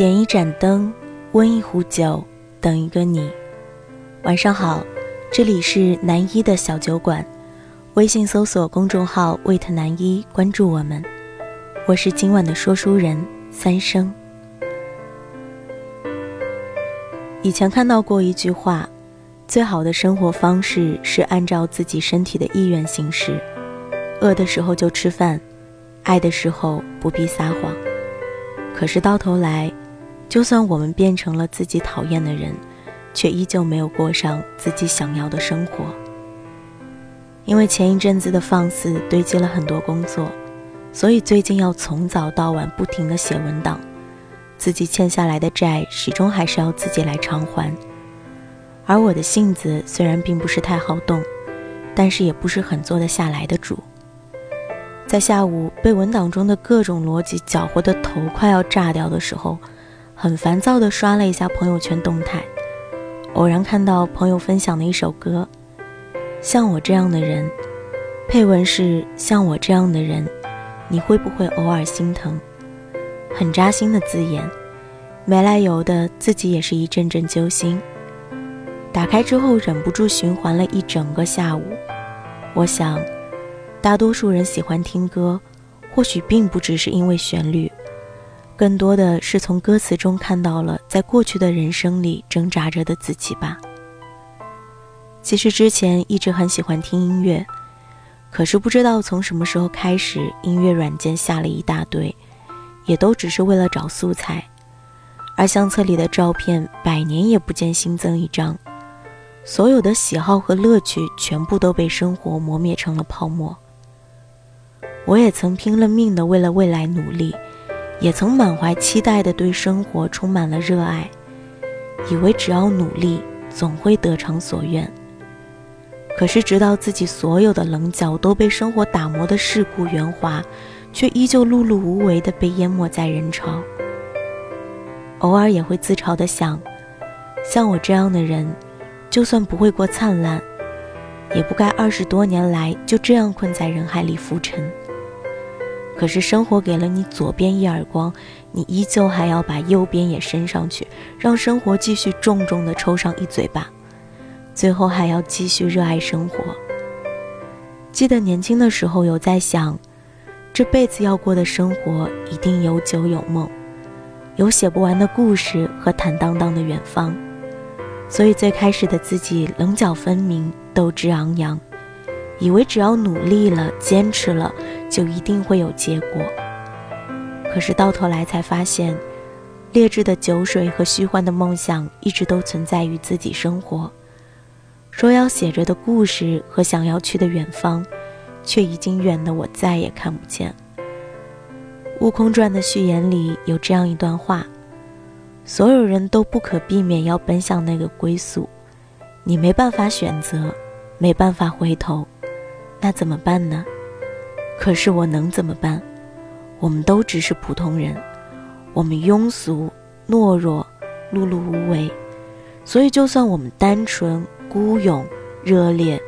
点一盏灯，温一壶酒，等一个你。晚上好，这里是南一的小酒馆，微信搜索公众号 “wait 南一”，关注我们。我是今晚的说书人三生。以前看到过一句话：最好的生活方式是按照自己身体的意愿行事，饿的时候就吃饭，爱的时候不必撒谎。可是到头来，就算我们变成了自己讨厌的人，却依旧没有过上自己想要的生活。因为前一阵子的放肆堆积了很多工作，所以最近要从早到晚不停的写文档。自己欠下来的债，始终还是要自己来偿还。而我的性子虽然并不是太好动，但是也不是很做得下来的主。在下午被文档中的各种逻辑搅和的头快要炸掉的时候。很烦躁地刷了一下朋友圈动态，偶然看到朋友分享的一首歌，《像我这样的人》，配文是“像我这样的人，你会不会偶尔心疼？”很扎心的字眼，没来由的自己也是一阵阵揪心。打开之后忍不住循环了一整个下午。我想，大多数人喜欢听歌，或许并不只是因为旋律。更多的是从歌词中看到了在过去的人生里挣扎着的自己吧。其实之前一直很喜欢听音乐，可是不知道从什么时候开始，音乐软件下了一大堆，也都只是为了找素材，而相册里的照片百年也不见新增一张，所有的喜好和乐趣全部都被生活磨灭成了泡沫。我也曾拼了命的为了未来努力。也曾满怀期待地对生活充满了热爱，以为只要努力，总会得偿所愿。可是，直到自己所有的棱角都被生活打磨的世故圆滑，却依旧碌碌无为地被淹没在人潮。偶尔也会自嘲地想，像我这样的人，就算不会过灿烂，也不该二十多年来就这样困在人海里浮沉。可是生活给了你左边一耳光，你依旧还要把右边也伸上去，让生活继续重重的抽上一嘴巴，最后还要继续热爱生活。记得年轻的时候有在想，这辈子要过的生活一定有酒有梦，有写不完的故事和坦荡荡的远方，所以最开始的自己棱角分明，斗志昂扬。以为只要努力了、坚持了，就一定会有结果。可是到头来才发现，劣质的酒水和虚幻的梦想一直都存在于自己生活。说要写着的故事和想要去的远方，却已经远得我再也看不见。《悟空传》的序言里有这样一段话：所有人都不可避免要奔向那个归宿，你没办法选择，没办法回头。那怎么办呢？可是我能怎么办？我们都只是普通人，我们庸俗、懦弱、碌碌无为，所以就算我们单纯、孤勇、热烈、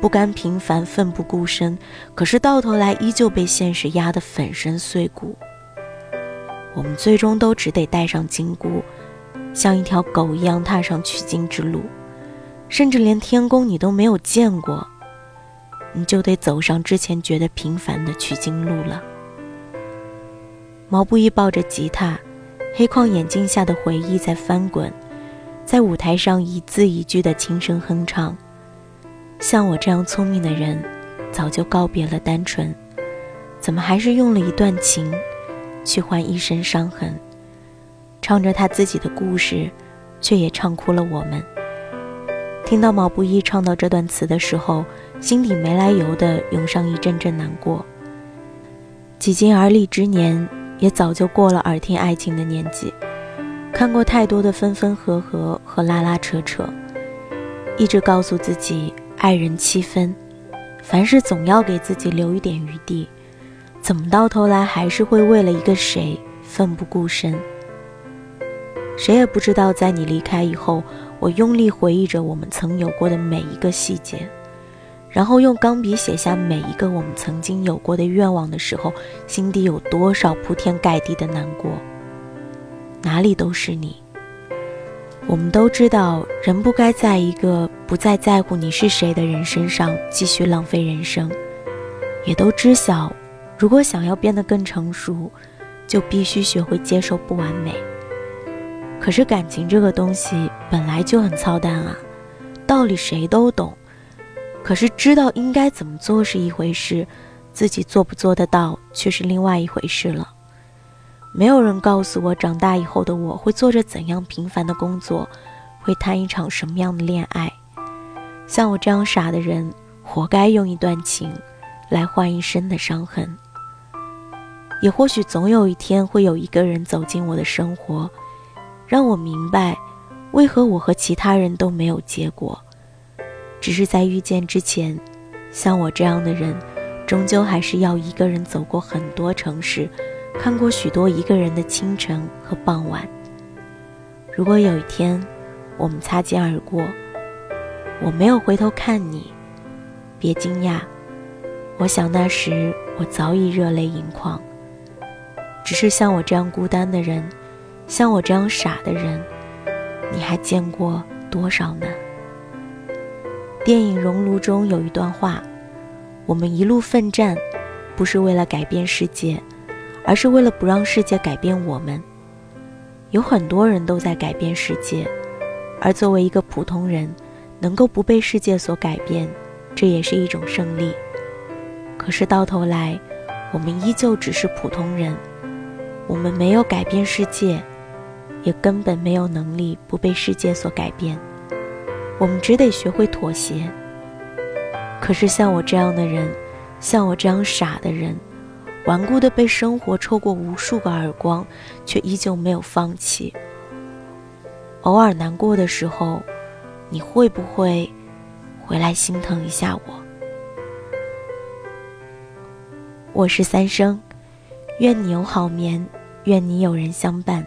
不甘平凡、奋不顾身，可是到头来依旧被现实压得粉身碎骨。我们最终都只得带上金箍，像一条狗一样踏上取经之路，甚至连天宫你都没有见过。你就得走上之前觉得平凡的取经路了。毛不易抱着吉他，黑框眼镜下的回忆在翻滚，在舞台上一字一句的轻声哼唱。像我这样聪明的人，早就告别了单纯，怎么还是用了一段情，去换一身伤痕？唱着他自己的故事，却也唱哭了我们。听到毛不易唱到这段词的时候。心底没来由的涌上一阵阵难过。几经而立之年，也早就过了耳听爱情的年纪，看过太多的分分合合和拉拉扯扯，一直告诉自己爱人七分，凡事总要给自己留一点余地，怎么到头来还是会为了一个谁奋不顾身？谁也不知道，在你离开以后，我用力回忆着我们曾有过的每一个细节。然后用钢笔写下每一个我们曾经有过的愿望的时候，心底有多少铺天盖地的难过？哪里都是你。我们都知道，人不该在一个不再在乎你是谁的人身上继续浪费人生，也都知晓，如果想要变得更成熟，就必须学会接受不完美。可是感情这个东西本来就很操蛋啊，道理谁都懂，可是知道应该怎么做是一回事，自己做不做得到却是另外一回事了。没有人告诉我，长大以后的我会做着怎样平凡的工作，会谈一场什么样的恋爱。像我这样傻的人，活该用一段情来换一身的伤痕。也或许总有一天，会有一个人走进我的生活，让我明白，为何我和其他人都没有结果。只是在遇见之前，像我这样的人，终究还是要一个人走过很多城市。看过许多一个人的清晨和傍晚。如果有一天我们擦肩而过，我没有回头看你，别惊讶。我想那时我早已热泪盈眶。只是像我这样孤单的人，像我这样傻的人，你还见过多少呢？电影《熔炉》中有一段话：我们一路奋战，不是为了改变世界。而是为了不让世界改变我们。有很多人都在改变世界，而作为一个普通人，能够不被世界所改变，这也是一种胜利。可是到头来，我们依旧只是普通人，我们没有改变世界，也根本没有能力不被世界所改变。我们只得学会妥协。可是像我这样的人，像我这样傻的人。顽固的被生活抽过无数个耳光，却依旧没有放弃。偶尔难过的时候，你会不会回来心疼一下我？我是三生，愿你有好眠，愿你有人相伴。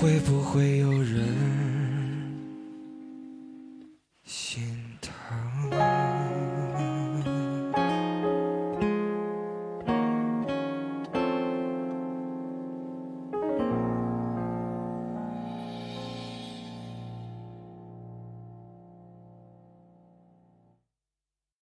会不会有人